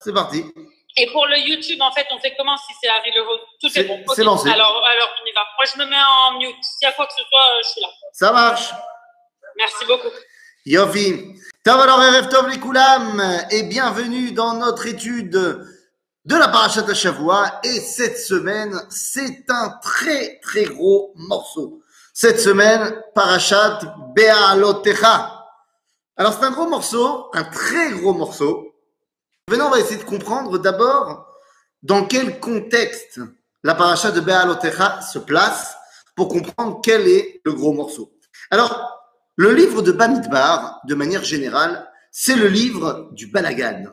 c'est parti. Et pour le YouTube, en fait, on fait comment si c'est Harry Leveau Tout est bon. c'est lancé. Alors, alors, on y va. Moi, je me mets en mute. S'il y a quoi que ce soit, euh, je suis là. Ça marche. Merci beaucoup. Yofi. Tov alors, Erev Tov les Koulam, et bienvenue dans notre étude de la Parashat Shavua. Et cette semaine, c'est un très très gros morceau. Cette semaine, Parashat Be'alotecha. Alors c'est un gros morceau, un très gros morceau. Maintenant, on va essayer de comprendre d'abord dans quel contexte la Parashat de Be'alotecha se place pour comprendre quel est le gros morceau. Alors, le livre de Bamidbar, de manière générale, c'est le livre du balagan.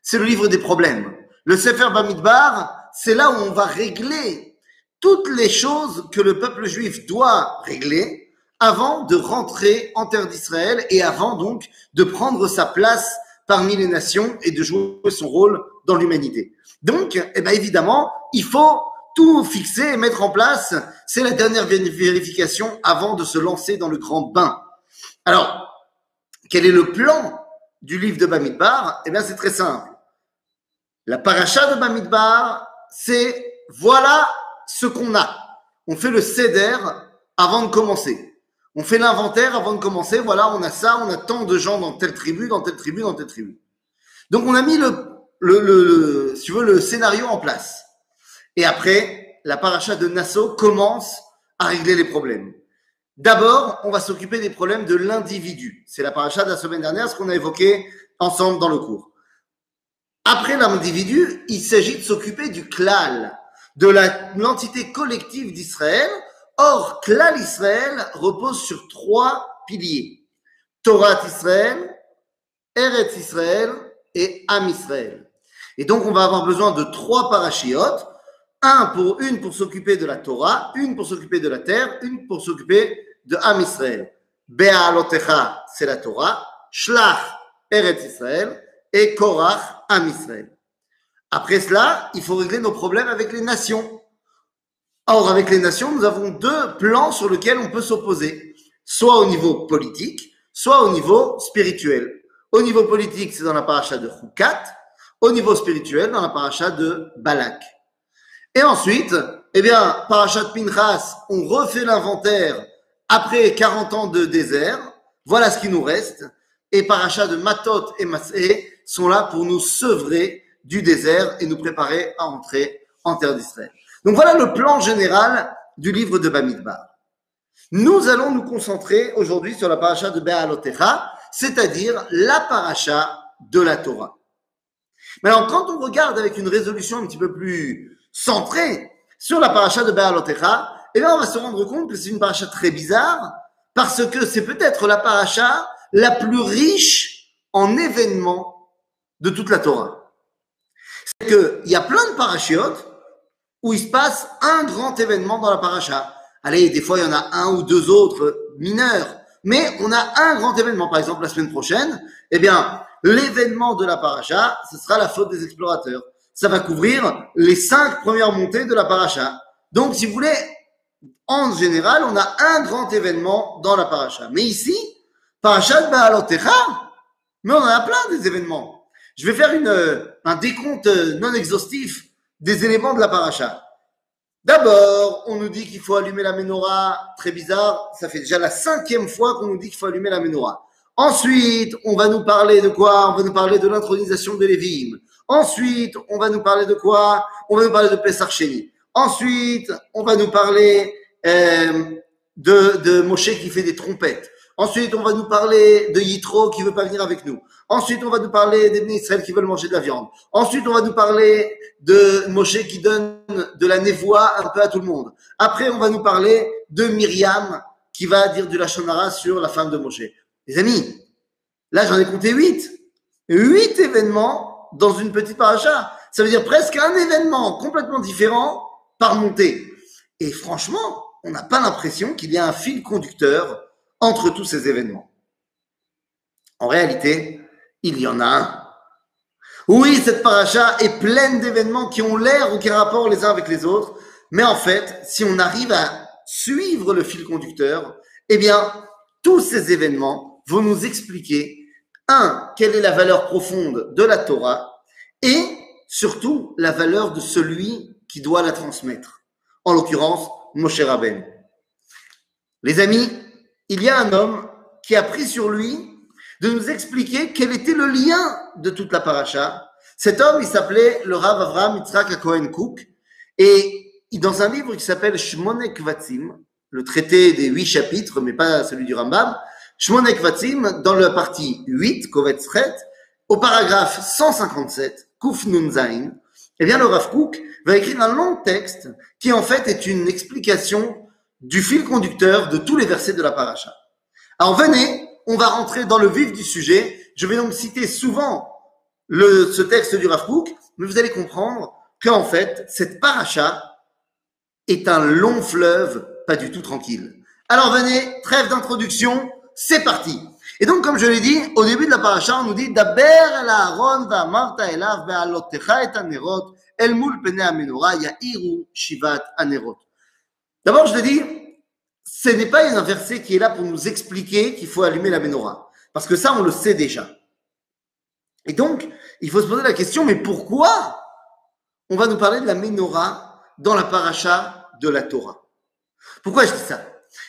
C'est le livre des problèmes. Le Sefer Bamidbar, c'est là où on va régler toutes les choses que le peuple juif doit régler avant de rentrer en terre d'Israël et avant donc de prendre sa place parmi les nations et de jouer son rôle dans l'humanité. Donc, eh ben évidemment, il faut tout fixer et mettre en place. C'est la dernière vé- vérification avant de se lancer dans le grand bain. Alors, quel est le plan du livre de Bamidbar? Eh bien, c'est très simple. La paracha de Bamidbar, c'est voilà ce qu'on a. On fait le céder avant de commencer. On fait l'inventaire avant de commencer. Voilà, on a ça, on a tant de gens dans telle tribu, dans telle tribu, dans telle tribu. Donc, on a mis le, si tu veux, le scénario en place. Et après, la paracha de Nassau commence à régler les problèmes. D'abord, on va s'occuper des problèmes de l'individu. C'est la paracha de la semaine dernière, ce qu'on a évoqué ensemble dans le cours. Après l'individu, il s'agit de s'occuper du klal, de l'entité collective d'Israël. Or, klal Israël repose sur trois piliers. Torah Israël, Eretz Israël et Am Israël. Et donc, on va avoir besoin de trois parachiotes. Un pour, une pour s'occuper de la Torah, une pour s'occuper de la terre, une pour s'occuper de Am Israël. Be'alotecha, c'est la Torah. Shlach, Eretz Israël. Et Korach, Am Israël. Après cela, il faut régler nos problèmes avec les nations. Or, avec les nations, nous avons deux plans sur lesquels on peut s'opposer. Soit au niveau politique, soit au niveau spirituel. Au niveau politique, c'est dans la paracha de Chukat. Au niveau spirituel, dans la paracha de Balak. Et ensuite, eh bien, Parashat Pinchas, on refait l'inventaire après 40 ans de désert. Voilà ce qui nous reste. Et Parashat de Matot et Masé sont là pour nous sevrer du désert et nous préparer à entrer en terre d'Israël. Donc voilà le plan général du livre de Bamidbar. Nous allons nous concentrer aujourd'hui sur la paracha de Be'alotecha, c'est-à-dire la paracha de la Torah. Mais alors, quand on regarde avec une résolution un petit peu plus centrée sur la paracha de Be'alotecha, eh bien, on va se rendre compte que c'est une paracha très bizarre parce que c'est peut-être la paracha la plus riche en événements de toute la Torah. C'est qu'il y a plein de parachiotes où il se passe un grand événement dans la paracha. Allez, des fois, il y en a un ou deux autres mineurs, mais on a un grand événement. Par exemple, la semaine prochaine, eh bien, l'événement de la paracha, ce sera la faute des explorateurs. Ça va couvrir les cinq premières montées de la paracha. Donc, si vous voulez, en général, on a un grand événement dans la paracha. Mais ici, parachat Baalotecha, mais on en a plein des événements. Je vais faire une, euh, un décompte euh, non exhaustif des éléments de la paracha. D'abord, on nous dit qu'il faut allumer la menorah, très bizarre, ça fait déjà la cinquième fois qu'on nous dit qu'il faut allumer la menorah. Ensuite, on va nous parler de quoi? On va nous parler de l'intronisation de Lévim. Ensuite, on va nous parler de quoi? On va nous parler de Pessar Sheni. Ensuite, on va nous parler euh, de Moshe qui fait des trompettes. Ensuite, on va nous parler de Yitro qui veut pas venir avec nous. Ensuite, on va nous parler des Israël qui veulent manger de la viande. Ensuite, on va nous parler de Moshe qui donne de la névoie un peu à tout le monde. Après, on va nous parler de Myriam qui va dire du Lachonara sur la femme de Moshe. Les amis, là, j'en ai compté huit. Huit événements dans une petite paracha. Ça veut dire presque un événement complètement différent par montée. Et franchement, on n'a pas l'impression qu'il y a un fil conducteur entre tous ces événements. En réalité, il y en a un. Oui, cette paracha est pleine d'événements qui ont l'air aucun rapport les uns avec les autres, mais en fait, si on arrive à suivre le fil conducteur, eh bien, tous ces événements vont nous expliquer, un, quelle est la valeur profonde de la Torah, et surtout la valeur de celui qui doit la transmettre. En l'occurrence, Moshe Rabben. Les amis, il y a un homme qui a pris sur lui de nous expliquer quel était le lien de toute la paracha. Cet homme, il s'appelait le Rav Avram Yitzhak Cohen Cook, et dans un livre qui s'appelle Shmonek Vatzim, le traité des huit chapitres, mais pas celui du Rambam, Shmonek Vatzim, dans la partie 8, Kovetz au paragraphe 157, Kuf Nun Zain, eh bien, le Rav Cook va écrire un long texte qui, en fait, est une explication du fil conducteur de tous les versets de la paracha. Alors, venez, on va rentrer dans le vif du sujet. Je vais donc citer souvent le, ce texte du Rav mais vous allez comprendre qu'en fait, cette paracha est un long fleuve, pas du tout tranquille. Alors venez, trêve d'introduction, c'est parti. Et donc, comme je l'ai dit, au début de la paracha, on nous dit Daber el Aaron va elav be'alotecha et anerot el pene ya'iru shivat anerot. D'abord, je l'ai dit, ce n'est pas un verset qui est là pour nous expliquer qu'il faut allumer la menorah. Parce que ça, on le sait déjà. Et donc, il faut se poser la question, mais pourquoi on va nous parler de la menorah dans la paracha de la Torah? Pourquoi je dis ça?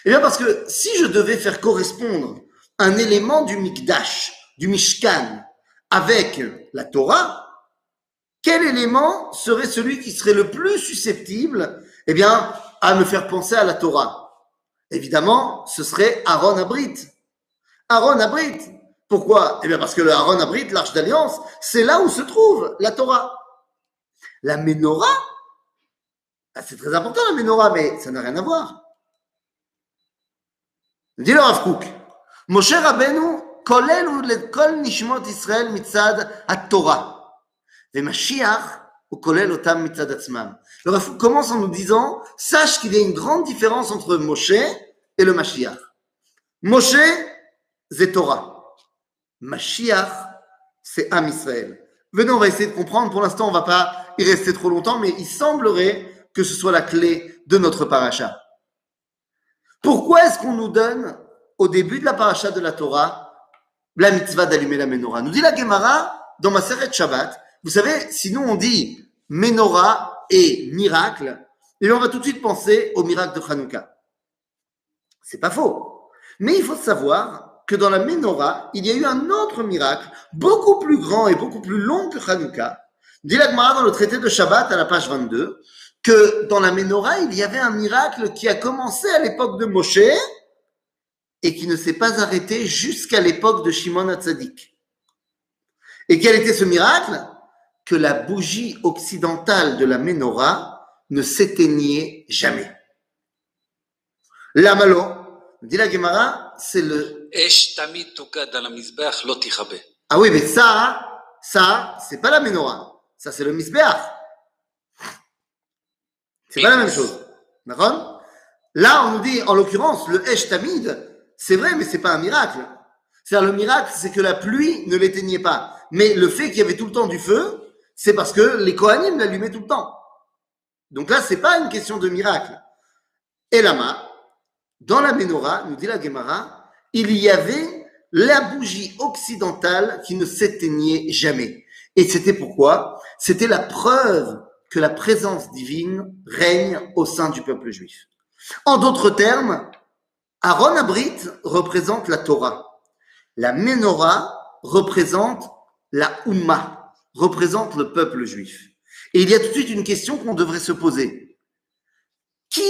Eh bien, parce que si je devais faire correspondre un élément du Mikdash, du Mishkan, avec la Torah, quel élément serait celui qui serait le plus susceptible, eh bien, à me faire penser à la Torah Évidemment, ce serait Aaron Abrit. Aaron Abrit. Pourquoi Eh bien, parce que le Aaron Abrit, l'arche d'alliance, c'est là où se trouve la Torah. La Menorah, ah, c'est très important la Menorah, mais ça n'a rien à voir. Dis le Rav משה רבנו כולל הוא לכל נשמות ישראל מצד התורה, ומשיח au kolel otam mitzad. Le commence en nous disant, sache qu'il y a une grande différence entre Moshe et le Mashiach. Moshe, c'est Torah. Mashiach, c'est Am Israël. Venez, on va essayer de comprendre. Pour l'instant, on ne va pas y rester trop longtemps, mais il semblerait que ce soit la clé de notre paracha. Pourquoi est-ce qu'on nous donne, au début de la paracha de la Torah, la mitzvah d'allumer la menorah? Nous dit la Gemara, dans Maseret Shabbat, vous savez, sinon on dit menorah et miracle, et on va tout de suite penser au miracle de Hanouka. C'est pas faux. Mais il faut savoir que dans la menorah, il y a eu un autre miracle, beaucoup plus grand et beaucoup plus long que Hanouka. Dit la Gemara dans le traité de Shabbat à la page 22, que dans la menorah, il y avait un miracle qui a commencé à l'époque de Moshe, et qui ne s'est pas arrêté jusqu'à l'époque de Shimon Hatzadik. Et quel était ce miracle? Que la bougie occidentale de la menorah ne s'éteignait jamais. La malo, dit la Gemara, c'est le. Ah oui, mais ça, ça, c'est pas la menorah. Ça, c'est le misbeach. C'est pas la même chose. D'accord? Là, on nous dit, en l'occurrence, le Esh Tamid, c'est vrai, mais c'est pas un miracle. C'est-à-dire, le miracle, c'est que la pluie ne l'éteignait pas. Mais le fait qu'il y avait tout le temps du feu, c'est parce que les Kohanim l'allumaient tout le temps. Donc là, c'est pas une question de miracle. Et là dans la menorah, nous dit la Gemara, il y avait la bougie occidentale qui ne s'éteignait jamais. Et c'était pourquoi? C'était la preuve que la présence divine règne au sein du peuple juif. En d'autres termes, Aaron Abrit représente la Torah. La Menorah représente la Ummah, représente le peuple juif. Et il y a tout de suite une question qu'on devrait se poser. Qui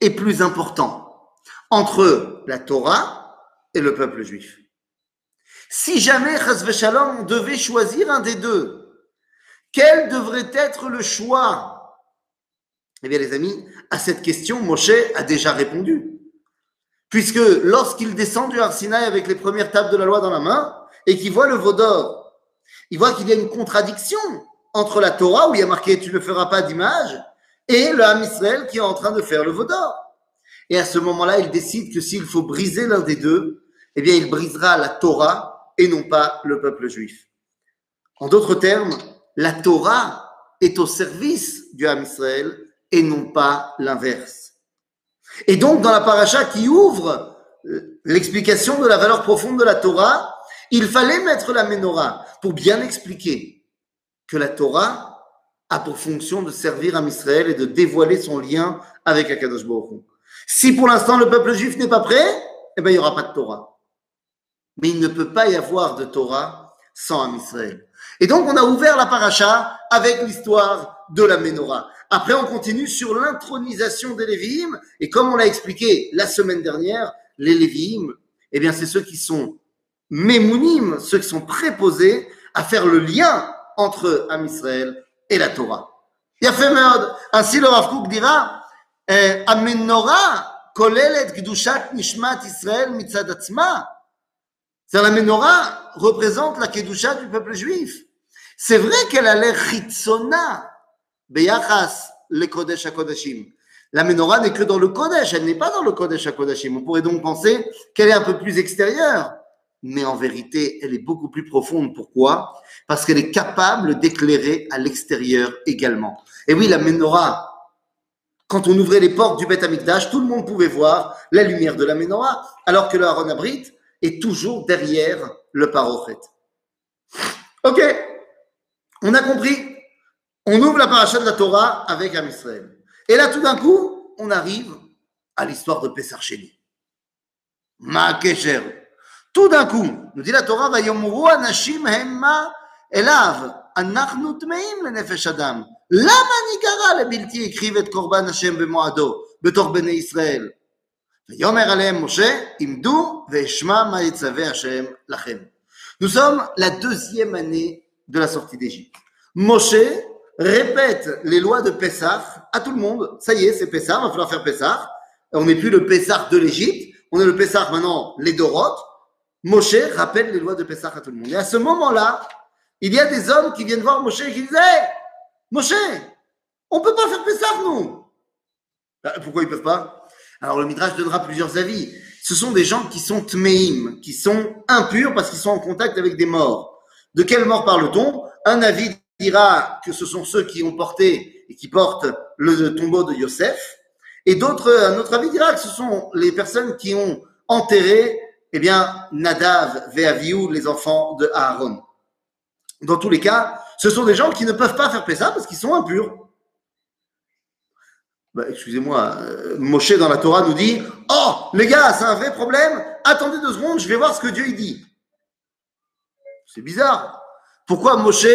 est plus important entre la Torah et le peuple juif? Si jamais, Shalom, devait choisir un des deux, quel devrait être le choix? Eh bien, les amis, à cette question, Moshe a déjà répondu. Puisque lorsqu'il descend du Arsinaï avec les premières tables de la loi dans la main et qu'il voit le veau d'or, il voit qu'il y a une contradiction entre la Torah où il y a marqué tu ne feras pas d'image et le Ham Israël qui est en train de faire le veau d'or. Et à ce moment-là, il décide que s'il faut briser l'un des deux, eh bien, il brisera la Torah et non pas le peuple juif. En d'autres termes, la Torah est au service du Ham Israël et non pas l'inverse. Et donc, dans la paracha qui ouvre euh, l'explication de la valeur profonde de la Torah, il fallait mettre la menorah pour bien expliquer que la Torah a pour fonction de servir à Israël et de dévoiler son lien avec Akadosh. Si pour l'instant le peuple juif n'est pas prêt, eh ben, il n'y aura pas de Torah. Mais il ne peut pas y avoir de Torah sans Am Israël. Et donc, on a ouvert la paracha avec l'histoire de la Ménorah. Après, on continue sur l'intronisation des Lévi'im. Et comme on l'a expliqué la semaine dernière, les Lévi'im, eh bien, c'est ceux qui sont mémounim, ceux qui sont préposés à faire le lien entre Am Israël et la Torah. Merde. Ainsi, le Rav Kook dira, eh, Amenorah kolelet gdushat nishmat Israël mitzad atzma. C'est la menorah représente la kedusha du peuple juif. C'est vrai qu'elle a l'air chitzona, beyachas le kodesh kodashim. La menorah n'est que dans le kodesh, elle n'est pas dans le kodesh kodashim. On pourrait donc penser qu'elle est un peu plus extérieure. Mais en vérité, elle est beaucoup plus profonde. Pourquoi? Parce qu'elle est capable d'éclairer à l'extérieur également. Et oui, la menorah, quand on ouvrait les portes du Beth Amikdash, tout le monde pouvait voir la lumière de la menorah, alors que le Aaron Abrit est toujours derrière le parochet. Ok, on a compris? On ouvre la paracha de la Torah avec Am Israël. Et là, tout d'un coup, on arrive à l'histoire de Pessar Sheni. Ma kesher. Tout d'un coup, nous dit la Torah, Vayomuru anashim hemma elav, אנחנו טמאים לנפש אדם. למה ניגרע לבלתי הקריב את קורבן השם במועדו, בתוך בני ישראל? ויאמר עליהם משה, עמדו ואשמע מה יצווה השם לכם. Nous sommes la deuxième année de la sortie d'Égypte. Moshe répète les lois de Pessah à tout le monde. Ça y est, c'est Pessah, il va falloir faire Pessah. On n'est plus le Pessah de l'Égypte, on est le Pessah maintenant, les Doroth. Moshe rappelle les lois de Pessah à tout le monde. Et à ce moment-là, il y a des hommes qui viennent voir Moshe et qui disent hey, Moshe, on ne peut pas faire Pessah, nous. Bah, pourquoi ils ne peuvent pas? Alors le Midrash donnera plusieurs avis. Ce sont des gens qui sont tmeim, qui sont impurs parce qu'ils sont en contact avec des morts. De quelle mort parle-t-on? Un avis dira que ce sont ceux qui ont porté et qui portent le tombeau de Yosef. Et d'autres, un autre avis dira que ce sont les personnes qui ont enterré, eh bien, Nadav, Veaviou, les enfants de Aaron. Dans tous les cas, ce sont des gens qui ne peuvent pas faire Pessah parce qu'ils sont impurs. Bah, excusez-moi, euh, Moshe dans la Torah nous dit Oh, les gars, c'est un vrai problème. Attendez deux secondes, je vais voir ce que Dieu dit. C'est bizarre. Pourquoi Moshe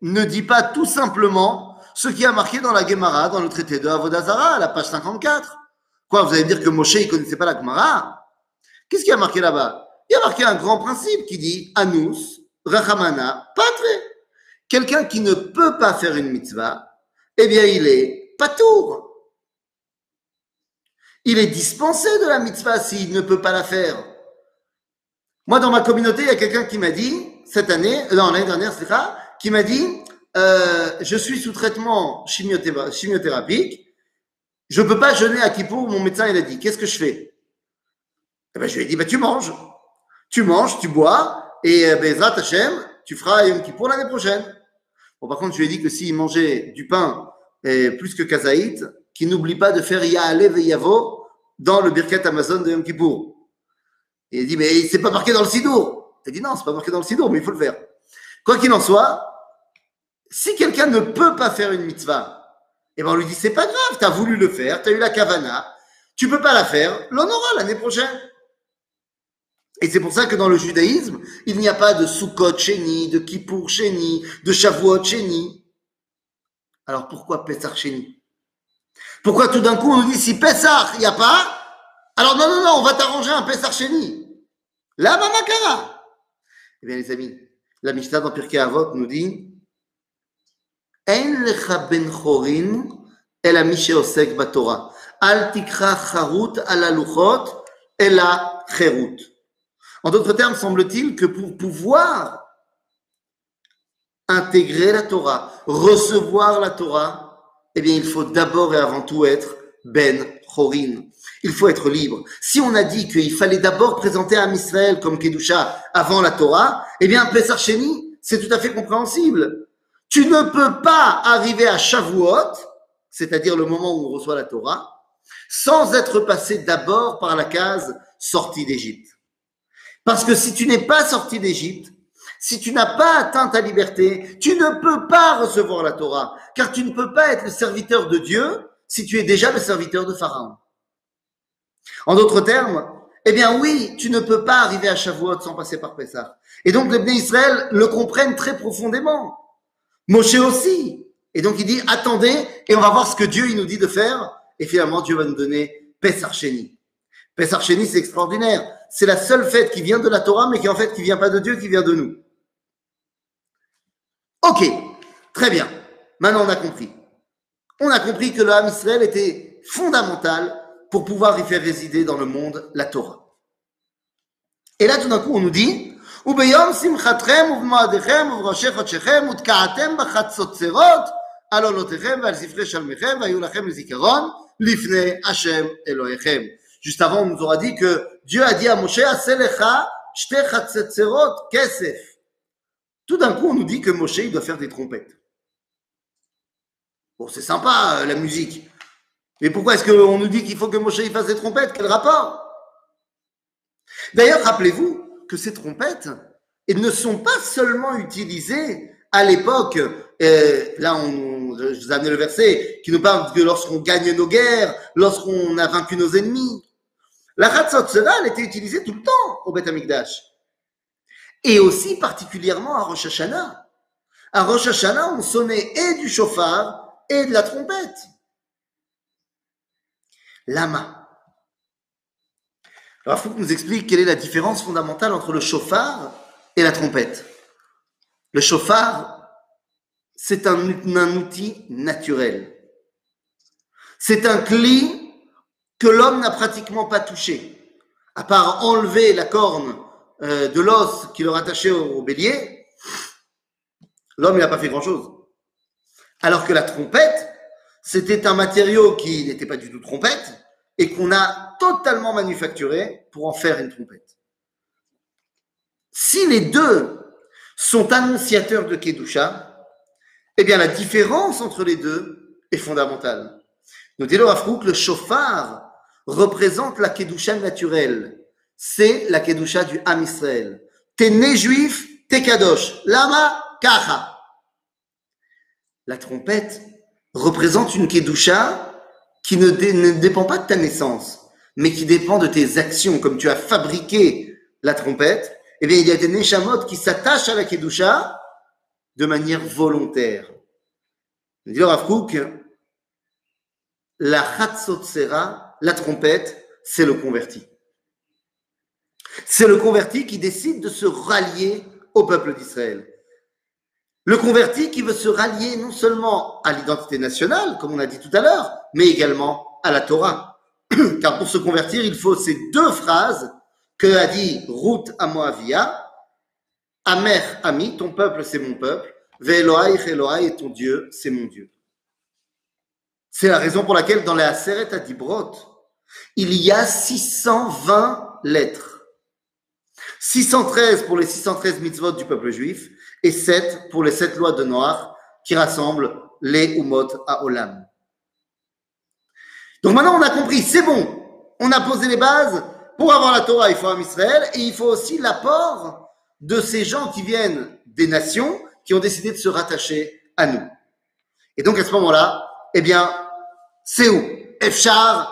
ne dit pas tout simplement ce qui a marqué dans la Gemara, dans le traité de Avodazara, à la page 54 Quoi, vous allez dire que Moshe ne connaissait pas la Gemara? Qu'est-ce qui a marqué là-bas? Il y a marqué un grand principe qui dit Anus, Rachamana, Patre. Quelqu'un qui ne peut pas faire une mitzvah, eh bien, il est patour. Il est dispensé de la mitzvah s'il ne peut pas la faire. Moi, dans ma communauté, il y a quelqu'un qui m'a dit, cette année, non, l'année dernière, c'est ça, qui m'a dit, euh, je suis sous traitement chimiothérapique, je ne peux pas jeûner à Kippour, mon médecin, il a dit, qu'est-ce que je fais? Eh ben, Je lui ai dit, bah, tu manges. Tu manges, tu bois, et euh, Bezrat Hashem, tu feras Yom Kippour l'année prochaine. Bon, par contre, je lui ai dit que s'il mangeait du pain et plus que kazaït, qu'il n'oublie pas de faire Ya'alev et Yavo dans le Birket Amazon de Yom Kippour. Et il dit, mais c'est pas marqué dans le Sidour. Il dit, non, c'est pas marqué dans le Sidour, mais il faut le faire. Quoi qu'il en soit, si quelqu'un ne peut pas faire une mitzvah, eh ben on lui dit, c'est pas grave, tu as voulu le faire, tu as eu la kavana, tu peux pas la faire, l'on aura l'année prochaine. Et c'est pour ça que dans le judaïsme, il n'y a pas de Sukkot Sheni, de Kippour Sheni, de Shavuot Sheni. Alors pourquoi Pesach Sheni Pourquoi tout d'un coup on nous dit si Pesach il n'y a pas, alors non, non, non, on va t'arranger un Pesach Sheni. La Mamakara. Eh bien les amis, la Mishnah dans Pirkei Avot nous dit En lecha ben chorin el osek batora. Al tikra charut ala luchot ela cherut. En d'autres termes, semble-t-il que pour pouvoir intégrer la Torah, recevoir la Torah, eh bien, il faut d'abord et avant tout être Ben Chorin. Il faut être libre. Si on a dit qu'il fallait d'abord présenter à Israël comme Kedusha avant la Torah, eh bien, Pesach Sheni, c'est tout à fait compréhensible. Tu ne peux pas arriver à Shavuot, c'est-à-dire le moment où on reçoit la Torah, sans être passé d'abord par la case sortie d'Égypte. Parce que si tu n'es pas sorti d'Égypte, Si tu n'as pas atteint ta liberté, tu ne peux pas recevoir la Torah, car tu ne peux pas être le serviteur de Dieu si tu es déjà le serviteur de Pharaon. En d'autres termes, eh bien oui, tu ne peux pas arriver à Shavuot sans passer par Pessah. Et donc les Israël le comprennent très profondément. Moshe aussi. Et donc il dit, attendez, et on va voir ce que Dieu il nous dit de faire. Et finalement, Dieu va nous donner Pessah Sheni. Pessah Sheni, c'est extraordinaire C'est la seule fête qui vient de la Torah, mais qui en fait qui vient pas de Dieu, qui vient de nous. Ok, très bien. Maintenant, on a compris. On a compris que le Ham Israël était fondamental pour pouvoir y faire résider dans le monde la Torah. Et là, tout d'un coup, on nous dit, וביום שמחתכם ובמועדיכם ובראשי חודשיכם ותקעתם בחצוצרות על עולותיכם ועל ספרי שלמיכם והיו לכם לזיכרון לפני השם אלוהיכם. Juste avant, on nous aura dit que Dieu a dit à Moshe. Tout d'un coup, on nous dit que Moshe, il doit faire des trompettes. Bon, c'est sympa, euh, la musique. Mais pourquoi est-ce qu'on nous dit qu'il faut que Moshe il fasse des trompettes? Quel rapport? D'ailleurs, rappelez-vous que ces trompettes, elles ne sont pas seulement utilisées à l'époque, euh, là on, je vous ai le verset qui nous parle que lorsqu'on gagne nos guerres, lorsqu'on a vaincu nos ennemis, la Chatzot elle était utilisée tout le temps au Beth Amikdash. Et aussi particulièrement à Rosh Hashanah. À Rosh Hashanah, on sonnait et du chauffard et de la trompette. Lama. Alors, qu'on nous explique quelle est la différence fondamentale entre le chauffard et la trompette. Le chauffard, c'est un, un, outil naturel. C'est un cli l'homme n'a pratiquement pas touché, à part enlever la corne euh, de l'os qui le rattachait au, bélier. L'homme n'a pas fait grand-chose. Alors que la trompette, c'était un matériau qui n'était pas du tout trompette et qu'on a totalement manufacturé pour en faire une trompette. Si les deux sont annonciateurs de Kedusha, eh bien la différence entre les deux est fondamentale. Dit le Rafrouk, le chauffard représente la Kedusha naturelle. C'est la Kedusha du Ham Israël. T'es né juif, t'es kadosh. Lama, kacha. La trompette représente une Kedusha qui ne, ne, dépend pas de ta naissance, mais qui dépend de tes actions. Comme tu as fabriqué la trompette, eh bien, il y a des Neshamot qui s'attachent à la Kedusha de manière volontaire. Dit Rav Kook, la Sera, la trompette, c'est le converti. C'est le converti qui décide de se rallier au peuple d'Israël. Le converti qui veut se rallier non seulement à l'identité nationale, comme on a dit tout à l'heure, mais également à la Torah. Car pour se convertir, il faut ces deux phrases que a dit Ruth à Moavia, Amer, ami, ton peuple c'est mon peuple, Ve'Elohai, Elohai, ton Dieu c'est mon Dieu. C'est la raison pour laquelle dans les Aseret Adibrot, il y a 620 lettres. 613 pour les 613 mitzvot du peuple juif et 7 pour les 7 lois de Noir qui rassemblent les Umot à Olam. Donc maintenant on a compris, c'est bon, on a posé les bases. Pour avoir la Torah, il faut un Israël et il faut aussi l'apport de ces gens qui viennent des nations qui ont décidé de se rattacher à nous. Et donc à ce moment-là, eh bien, c'est où? Efchar,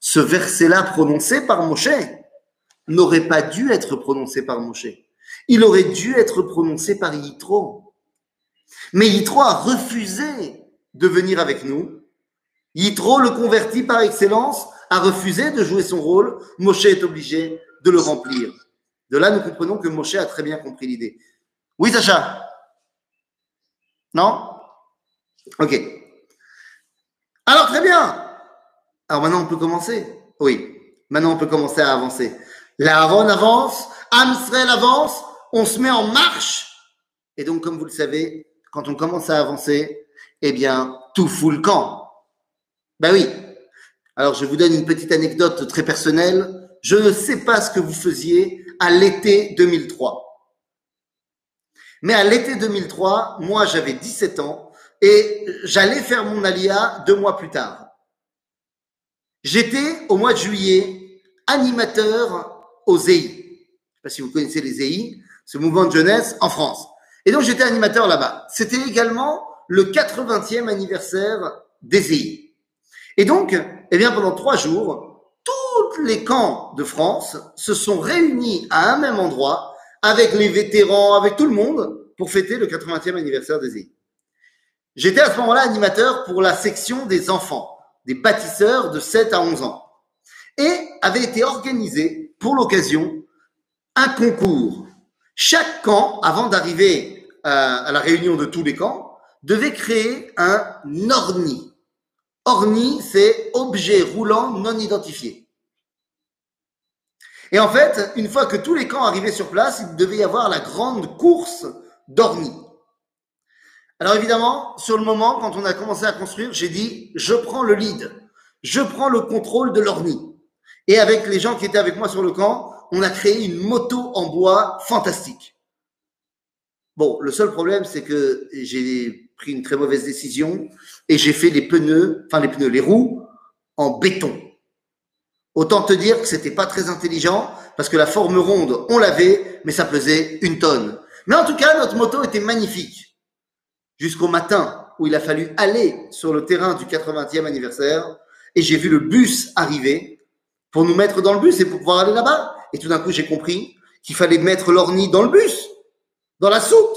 ce verset-là prononcé par Moshe n'aurait pas dû être prononcé par Moshe. Il aurait dû être prononcé par Yitro. Mais Yitro a refusé de venir avec nous. Yitro, le converti par excellence, a refusé de jouer son rôle. Moshe est obligé de le remplir. De là, nous comprenons que Moshe a très bien compris l'idée. Oui, Sacha? Non? Ok. Alors, très bien. Alors maintenant, on peut commencer? Oui. Maintenant, on peut commencer à avancer. L'Aaron avance, Amsrel avance, on se met en marche. Et donc, comme vous le savez, quand on commence à avancer, eh bien, tout fout le camp. Ben oui. Alors, je vous donne une petite anecdote très personnelle. Je ne sais pas ce que vous faisiez à l'été 2003. Mais à l'été 2003, moi, j'avais 17 ans et j'allais faire mon alia deux mois plus tard. J'étais, au mois de juillet, animateur au ZEI. Je sais pas si vous connaissez les ZEI, ce mouvement de jeunesse en France. Et donc, j'étais animateur là-bas. C'était également le 80e anniversaire des ZEI. Et donc, eh bien, pendant trois jours, tous les camps de France se sont réunis à un même endroit avec les vétérans, avec tout le monde, pour fêter le 80e anniversaire des EI. J'étais à ce moment-là animateur pour la section des enfants, des bâtisseurs de 7 à 11 ans. Et avait été organisé pour l'occasion un concours. Chaque camp, avant d'arriver à, la réunion de tous les camps, devait créer un orni. Orni, c'est objet roulant non identifié. Et en fait, une fois que tous les camps arrivaient sur place, il devait y avoir la grande course d'orni. Alors évidemment, sur le moment, quand on a commencé à construire, j'ai dit, je prends le lead, je prends le contrôle de l'orni. Et avec les gens qui étaient avec moi sur le camp, on a créé une moto en bois fantastique. Bon, le seul problème, c'est que j'ai pris une très mauvaise décision et j'ai fait les pneus, enfin les pneus, les roues en béton. Autant te dire que c'était pas très intelligent parce que la forme ronde, on l'avait, mais ça pesait une tonne. Mais en tout cas, notre moto était magnifique. Jusqu'au matin où il a fallu aller sur le terrain du 80e anniversaire et j'ai vu le bus arriver pour nous mettre dans le bus et pour pouvoir aller là-bas. Et tout d'un coup, j'ai compris qu'il fallait mettre l'orni dans le bus, dans la soute.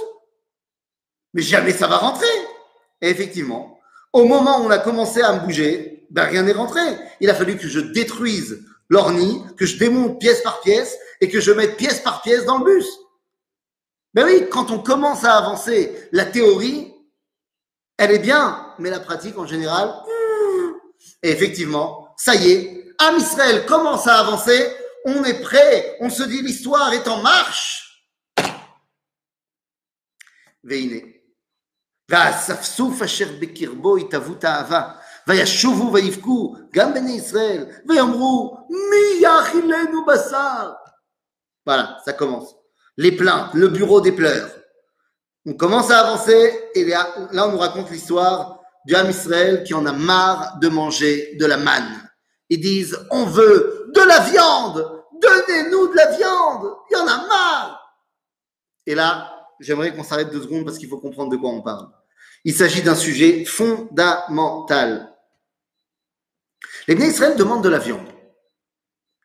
Mais jamais ça va rentrer. Et effectivement, au moment où on a commencé à me bouger, ben rien n'est rentré. Il a fallu que je détruise l'orni, que je démonte pièce par pièce et que je mette pièce par pièce dans le bus. Ben oui, quand on commence à avancer, la théorie, elle est bien, mais la pratique en général, et effectivement, ça y est, Am Israël commence à avancer, on est prêt, on se dit l'histoire est en marche. Veine. והאספסוף אשר בקרבו התהוות אהבה, וישובו ויבכו גם בני ישראל, ויאמרו מי יאכילנו בשר? Voilà, ça commence les plaintes, le bureau des pleurs. On commence à avancer et là, on nous raconte l'histoire du Ham Israël qui en a marre de manger de la manne. Ils disent, on veut de la viande, donnez-nous de la viande, il y en a marre. Et là, j'aimerais qu'on s'arrête deux secondes parce qu'il faut comprendre de quoi on parle. Il s'agit d'un sujet fondamental. Les Bnei Israël demandent de la viande.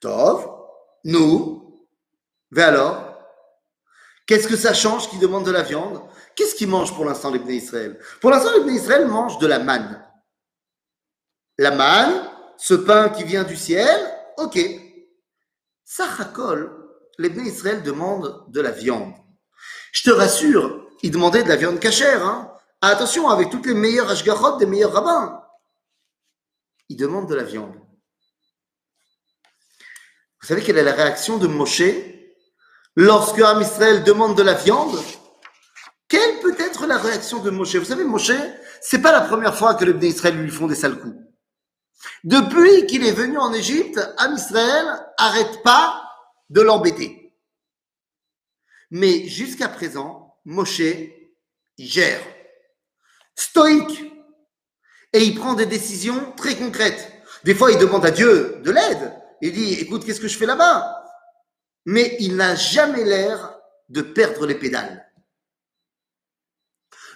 Tov, nous, mais alors Qu'est-ce que ça change qu'ils demandent de la viande? Qu'est-ce qu'ils mangent pour l'instant les Bnei Israël? Pour l'instant, les Bnei Israël mangent de la manne. La manne, ce pain qui vient du ciel, ok. Sachakol, les Bnei Israël demandent de la viande. Je te rassure, ils demandaient de la viande cachère. Hein. Attention, avec toutes les meilleures ashgarot des meilleurs rabbins. Ils demandent de la viande. Vous savez quelle est la réaction de Moshe Lorsque Am Israël demande de la viande, quelle peut être la réaction de Moshe? Vous savez, Moshe, c'est pas la première fois que les Israël lui font des sales coups. Depuis qu'il est venu en Égypte, Am Israël arrête pas de l'embêter. Mais jusqu'à présent, Moshe, gère. Stoïque. Et il prend des décisions très concrètes. Des fois, il demande à Dieu de l'aide. Il dit, écoute, qu'est-ce que je fais là-bas? Mais il n'a jamais l'air de perdre les pédales.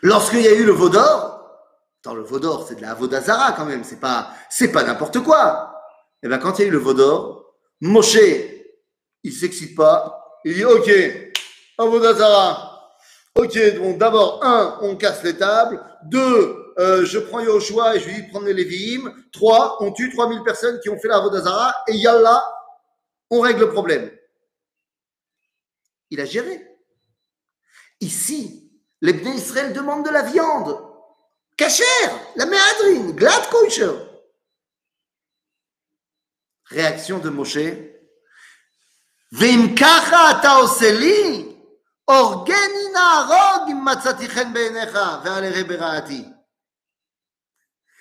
Lorsqu'il y a eu le Vaudor, attends, le Vaudor, c'est de la Vaudazara quand même, c'est pas, c'est pas n'importe quoi. Et eh bien, quand il y a eu le Vaudor, Moshe, il s'excite pas, il dit, OK, Avodazara. Ok, donc d'abord, un, on casse les tables. Deux, euh, je prends Yoshua et je lui dis de prendre les Lévi'im. Trois, on tue 3000 personnes qui ont fait la Avodazara. Et yallah, on règle le problème il a géré. Ici, les Bnei Israël demandent de la viande. Cachère, la méadrine, glad kosher. Réaction de Moshe.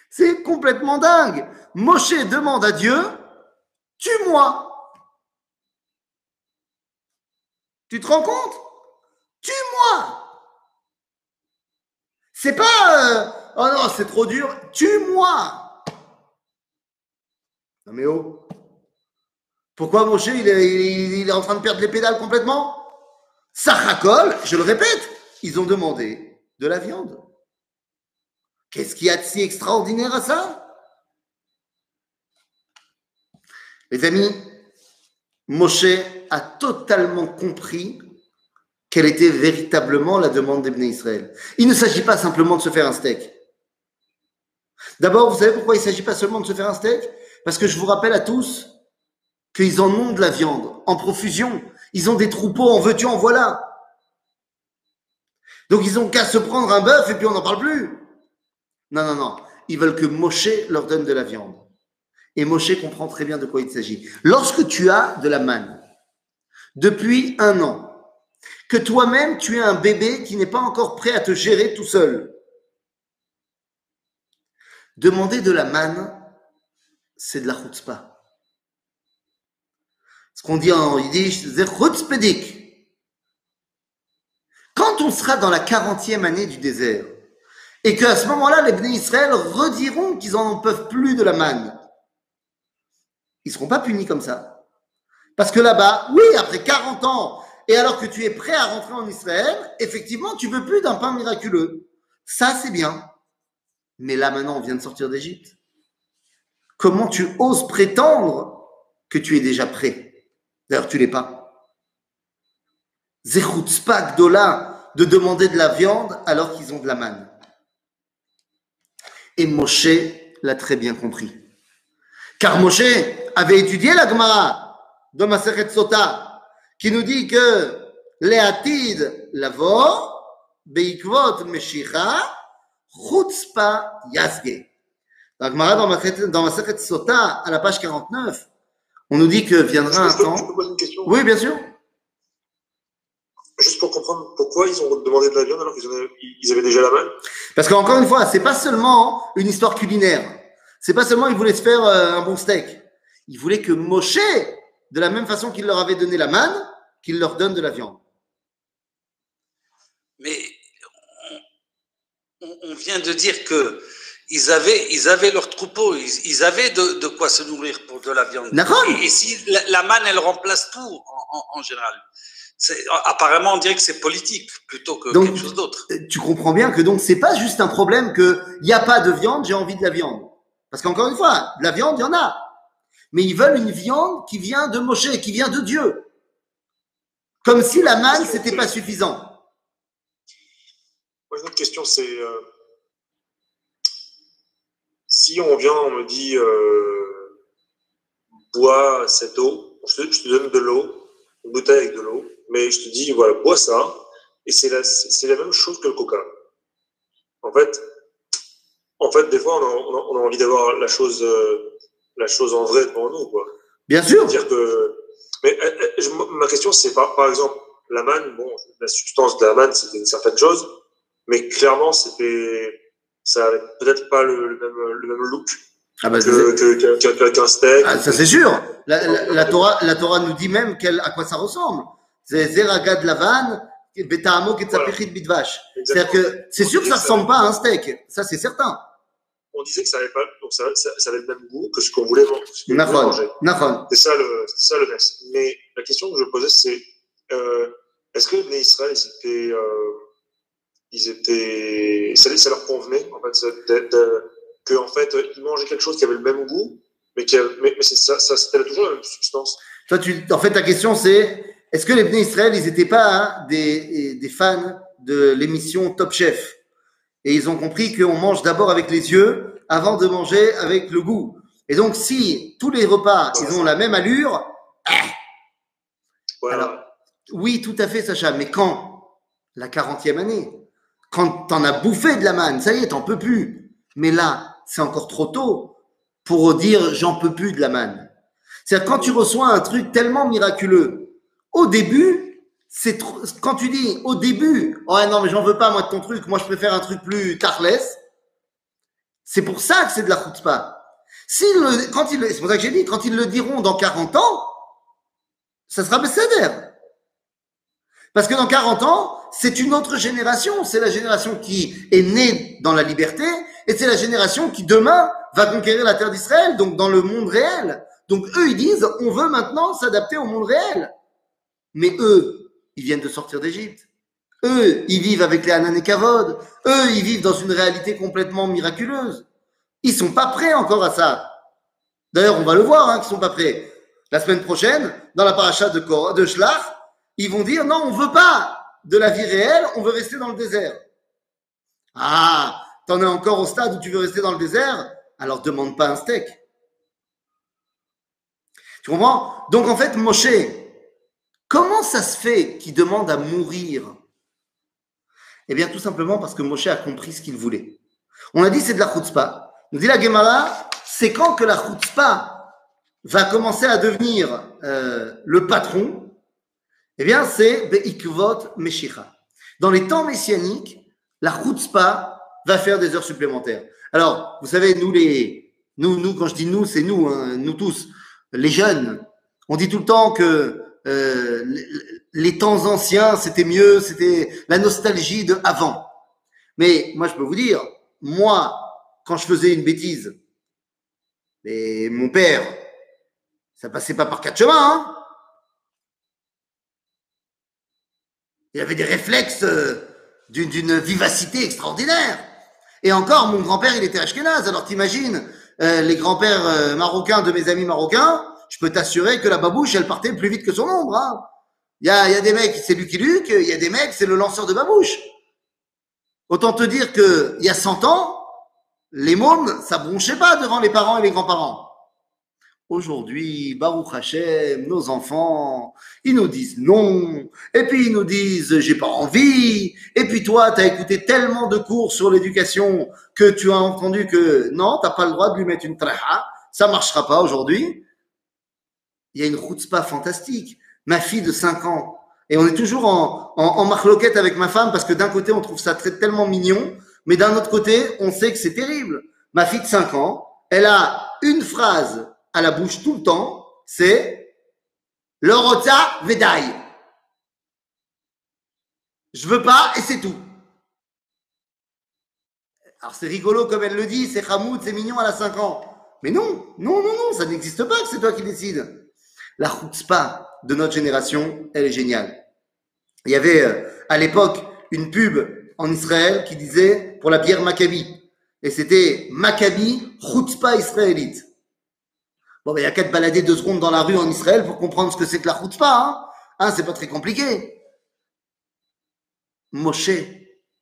C'est complètement dingue. Moshe demande à Dieu, tue-moi. Tu te rends compte? Tue-moi. C'est pas, euh, oh non, c'est trop dur, tue-moi. Non mais oh. Pourquoi Moshe, il est, est en train de perdre les pédales complètement? Sarrakol, je le répète, ils ont demandé de la viande. Qu'est-ce qu'il y a de si extraordinaire à ça? Les amis, Moshe a totalement compris quelle était véritablement la demande des Bnei Israël. Il ne s'agit pas simplement de se faire un steak. D'abord, vous savez pourquoi il ne s'agit pas seulement de se faire un steak? Parce que je vous rappelle à tous qu'ils en ont de la viande en profusion. Ils ont des troupeaux en veux-tu, en voilà. Donc ils ont qu'à se prendre un bœuf et puis on n'en parle plus. Non, non, non. Ils veulent que Moshe leur donne de la viande. Et Moshe comprend très bien de quoi il s'agit. Lorsque tu as de la manne, depuis un an, que toi-même tu es un bébé qui n'est pas encore prêt à te gérer tout seul, demander de la manne, c'est de la chutzpah. Ce qu'on dit en yiddish, c'est chutzpedik. Quand on sera dans la 40e année du désert, et qu'à ce moment-là, les Bnei Israël rediront qu'ils en peuvent plus de la manne, ils seront pas punis comme ça. Parce que là-bas, oui, après 40 ans, et alors que tu es prêt à rentrer en Israël, effectivement, tu veux plus d'un pain miraculeux. Ça, c'est bien. Mais là, maintenant, on vient de sortir d'Égypte. Comment tu oses prétendre que tu es déjà prêt? D'ailleurs, tu l'es pas. Zechutzpa Gdola de demander de la viande alors qu'ils ont de la manne. Et Moshe l'a très bien compris. Car Moshe avait étudié la Gemara de Maseret Sota, qui nous dit que Léatid lavo, beikvot meshicha, chutzpa Gemara dans Maseret- dans Sota, à la page 49, on nous dit que viendra un temps. Oui, bien sûr. Juste pour comprendre pourquoi ils ont demandé de la viande alors qu'ils en avaient, ils avaient déjà la main? Parce qu'encore une fois, c'est pas seulement une histoire culinaire. C'est pas seulement ils voulaient se faire euh, un bon steak. Ils voulaient que Moshe, de la même façon qu'il leur avait donné la manne, qu'il leur donne de la viande. Mais on, vient de dire que ils avaient, ils avaient leur troupeau, ils, ils avaient de, de quoi se nourrir pour de la viande. D'accord. Et, et si la, la manne, elle remplace tout en, en- en général. Apparemment, on dirait que c'est politique plutôt que Donc- quelque chose d'autre. Euh, Tu comprends bien que donc c'est pas juste un problème que il y a pas de viande, j'ai envie de la viande. Parce qu'encore une fois, de la viande, il y en a. Mais ils veulent une viande qui vient de Moshe, qui vient de Dieu. Comme si la manne, c'était pas suffisant. Moi, j'ai une autre question, c'est euh, si on vient, on me dit euh, bois cette eau, je te, je te donne de l'eau, une bouteille avec de l'eau, mais je te dis voilà, bois ça, et c'est la, c'est c'est la même chose que le coca. En fait, en fait, des fois, on a, on a- on a envie d'avoir la chose, euh, la chose en vrai devant nous, quoi. Bien sûr. dire que. Mais euh, euh, je- ma question, c'est par, par exemple, la manne, bon, la substance de la manne, c'était une certaine chose, mais clairement, c'était. Ça avait peut-être pas le, le même, le même look Ah bah, que, qu'un steak. Ah, ça c'est sûr. La, la- la Torah, la Torah nous dit même quel- à quoi ça ressemble. C'est Zeragad Lavan, Betahamo Ketzapichit Bidvash. C'est-à-dire que c'est sûr que ça ressemble pas à un steak. Ça c'est certain. On disait que ça avait, pas, donc ça, ça, ça avait le même goût que ce qu'on voulait, manger. C'est ça le, ça le. Mais la question que je posais, c'est euh, est-ce que les Israël, ils étaient, euh, ils étaient, ça, ça leur convenait en fait, que en fait ils mangeaient quelque chose qui avait le même goût, mais qui, avait- mais, ça, ça c'était toujours la même substance. Toi, tu, en fait, ta question c'est est-ce que les Bnei Israël, ils n'étaient pas hein, des, des fans de l'émission Top Chef? Et ils ont compris qu'on mange d'abord avec les yeux avant de manger avec le goût. Et donc, si tous les repas, ils ont la même allure, Voilà. Alors, Oui, tout à fait, Sacha. Mais quand La 40e année. Quand t'en as bouffé de la manne, ça y est, t'en peux plus. Mais là, c'est encore trop tôt pour dire j'en peux plus de la manne. C'est-à-dire quand tu reçois un truc tellement miraculeux, au début, c'est trop- quand tu dis au début, ouais non mais j'en veux pas moi de ton truc, moi je préfère un truc plus tarless. C'est pour ça que c'est de la chutzpah. S'ils le, quand le- c'est pour ça que j'ai dit, quand ils le diront dans 40 ans, ça sera Besséder. Parce que dans 40 ans, c'est une autre génération. C'est la génération qui est née dans la liberté et c'est la génération qui demain va conquérir la terre d'Israël, donc dans le monde réel. Donc eux, ils disent, on veut maintenant s'adapter au monde réel. Mais eux, ils viennent de sortir d'Égypte. Eux, ils vivent avec les Hanan et Kavod. Eux, ils vivent dans une réalité complètement miraculeuse. Ils sont pas prêts encore à ça. D'ailleurs, on va le voir, hein, qu'ils sont pas prêts. La semaine prochaine, dans la paracha de, Kor- de Shlach, ils vont dire non, on veut pas de la vie réelle, on veut rester dans le désert. Ah, t'en es encore au stade où tu veux rester dans le désert? Alors demande pas un steak. Tu comprends? Donc en fait, Moshe, comment ça se fait qu'il demande à mourir? Eh bien, tout simplement parce que Moshe a compris ce qu'il voulait. On a dit c'est de la chutzpah. Nous dit la Gemara, c'est quand que la chutzpah va commencer à devenir euh, le patron? Eh bien, c'est Be'ikvot Meshicha. Dans les temps messianiques, la chutzpah va faire des heures supplémentaires. Alors, vous savez, nous les, nous, nous, quand je dis nous, c'est nous, hein, nous tous, les jeunes. On dit tout le temps que euh, les, temps anciens, c'était mieux, c'était la nostalgie de avant. Mais moi, je peux vous dire, moi, quand je faisais une bêtise, mais mon père, ça passait pas par quatre chemins. Hein Il avait des réflexes euh, d'une vivacité extraordinaire. Et encore, mon grand-père, il était ashkénaze. Alors t'imagines, euh, les grands-pères marocains de mes amis marocains, je peux t'assurer que la babouche, elle partait plus vite que son ombre. hein. Il y, a, y a des mecs, c'est Lucky Luke, il y a des mecs, c'est le lanceur de babouche. Autant te dire que il y a 100 ans, les mômes, ça bronchait pas devant les parents et les grands-parents. Aujourd'hui, Baruch Hashem, nos enfants, ils nous disent non, et puis ils nous disent j'ai pas envie, et puis toi, tu as écouté tellement de cours sur l'éducation que tu as entendu que non, t'as pas le droit de lui mettre une traha, ça marchera pas aujourd'hui. Il y a une chutzpah fantastique. Ma fille de 5 ans, et on est toujours en, en, marloquette avec ma femme parce que d'un côté, on trouve ça tellement mignon, mais d'un autre côté, on sait que c'est terrible. Ma fille de 5 ans, elle a une phrase à la bouche tout le temps, c'est le rota vedai. Je veux pas et c'est tout. Alors c'est rigolo comme elle le dit, c'est Hamoud, c'est mignon, elle a 5 ans. Mais non, non, non, non, ça n'existe pas que c'est toi qui décides. La chutzpah de notre génération, elle est géniale. Il y avait euh, à l'époque une pub en Israël qui disait pour la bière Maccabi. Et c'était Maccabi chutzpah israélite. Bon, ben, il y a qu'à te balader deux secondes dans la rue en Israël pour comprendre ce que c'est que la chutzpah. Hein, hein c'est pas très compliqué. Moshe,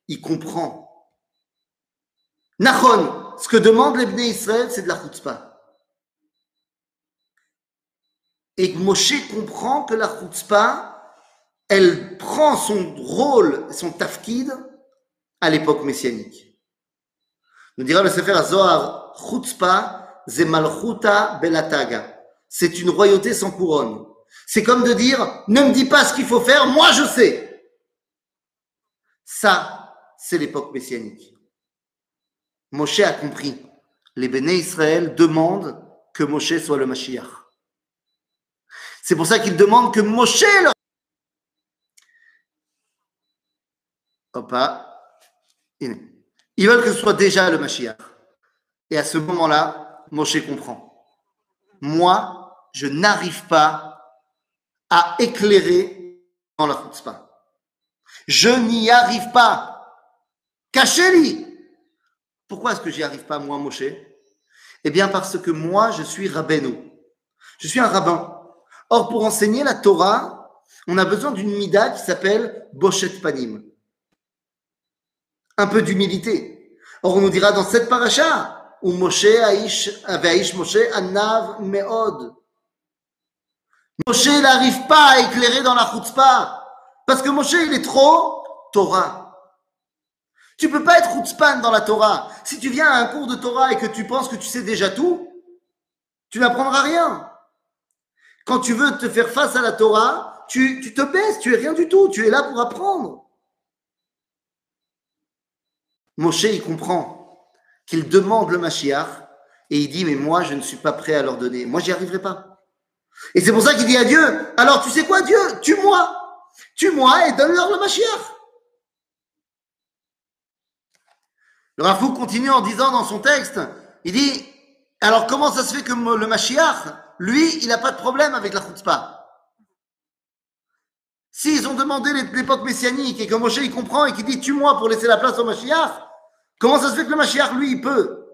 il comprend. Nachon, ce que demande les Israël, c'est de la chutzpah. Et que Moshe comprend que la chutzpah, elle prend son rôle, son tafkid, à l'époque messianique. Nous dira le Sefer Zohar, chutzpah, ze malchuta belataga. C'est une royauté sans couronne. C'est comme de dire, ne me dis pas ce qu'il faut faire, moi je sais. Ça, c'est l'époque messianique. Moshe a compris. Les béné Israël demandent que Moshe soit le Mashiach. C'est pour ça qu'ils demandent que Moshe leur... Opa. Ils veulent que ce soit déjà le Mashiach. Et à ce moment-là, Moshe comprend. Moi, je n'arrive pas à éclairer dans la chutzpah. Je n'y arrive pas. Cachez-lui. Pourquoi est-ce que j'y arrive pas, moi, Moshe? Eh bien, parce que moi, je suis rabbino. Je suis un rabbin. Or, pour enseigner la Torah, on a besoin d'une mida qui s'appelle Boshet Panim. Un peu d'humilité. Or, on nous dira dans cette paracha, où Moshe Aish, Aish Moshe Anav Meod. Moshe n'arrive pas à éclairer dans la chutzpah. Parce que Moshe, il est trop Torah. Tu peux pas être chutzpan dans la Torah. Si tu viens à un cours de Torah et que tu penses que tu sais déjà tout, tu n'apprendras rien. Quand tu veux te faire face à la Torah, tu, te baisses, tu es rien du tout, tu es là pour apprendre. Moshe, il comprend qu'il demande le Mashiach et il dit, mais moi, je ne suis pas prêt à leur donner. Moi, j'y arriverai pas. Et c'est pour ça qu'il dit à Dieu, alors tu sais quoi, Dieu, tue-moi. Tue-moi et donne-leur le Mashiach. Le Rafou continue en disant dans son texte, il dit, alors comment ça se fait que le Mashiach, lui, il n'a pas de problème avec la chutzpah? S'ils ont demandé l'époque messianique et que Moshe il comprend et qu'il dit tue-moi pour laisser la place au Mashiach, comment ça se fait que le Mashiach, lui, il peut?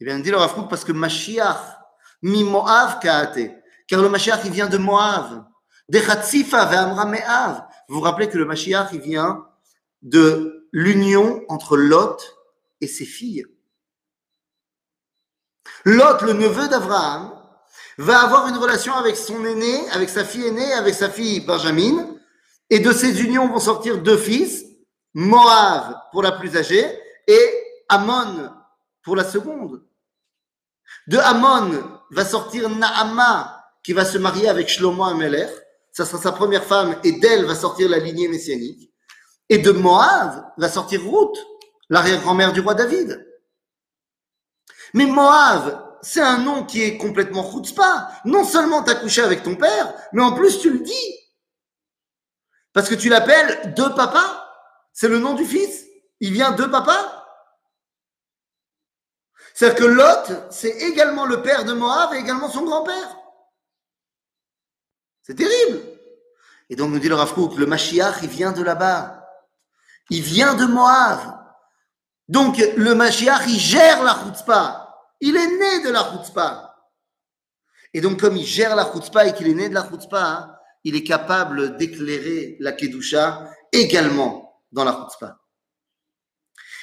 Eh bien, dit le Rav parce que Mashiach, mi Moav kaate, car le Mashiach, il vient de Moav, de Chatzifa ve'amra me'av. Vous vous rappelez que le Mashiach, il vient de l'union entre Lot et ses filles. Lot, le neveu d'Abraham, va avoir une relation avec son aîné, avec sa fille aînée, avec sa fille Benjamin, et de ces unions vont sortir deux fils, Moab pour la plus âgée et Amon pour la seconde. De Amon va sortir Naama qui va se marier avec Shlomo Ameler, ça sera sa première femme et d'elle va sortir la lignée messianique. Et de Moab va sortir Ruth, l'arrière-grand-mère du roi David. Mais Moab, c'est un nom qui est complètement chutzpah. Non seulement t'as couché avec ton père, mais en plus tu le dis. Parce que tu l'appelles de papa. C'est le nom du fils. Il vient de papa. C'est-à-dire que Lot, c'est également le père de Moab et également son grand-père. C'est terrible. Et donc nous dit le Rav Kook, le Mashiach, il vient de là-bas. Il vient de Moab. Donc, le Mashiach, il gère la chutzpah. Il est né de la chutzpah. Et donc, comme il gère la chutzpah et qu'il est né de la chutzpah, il est capable d'éclairer la kedusha également dans la chutzpah.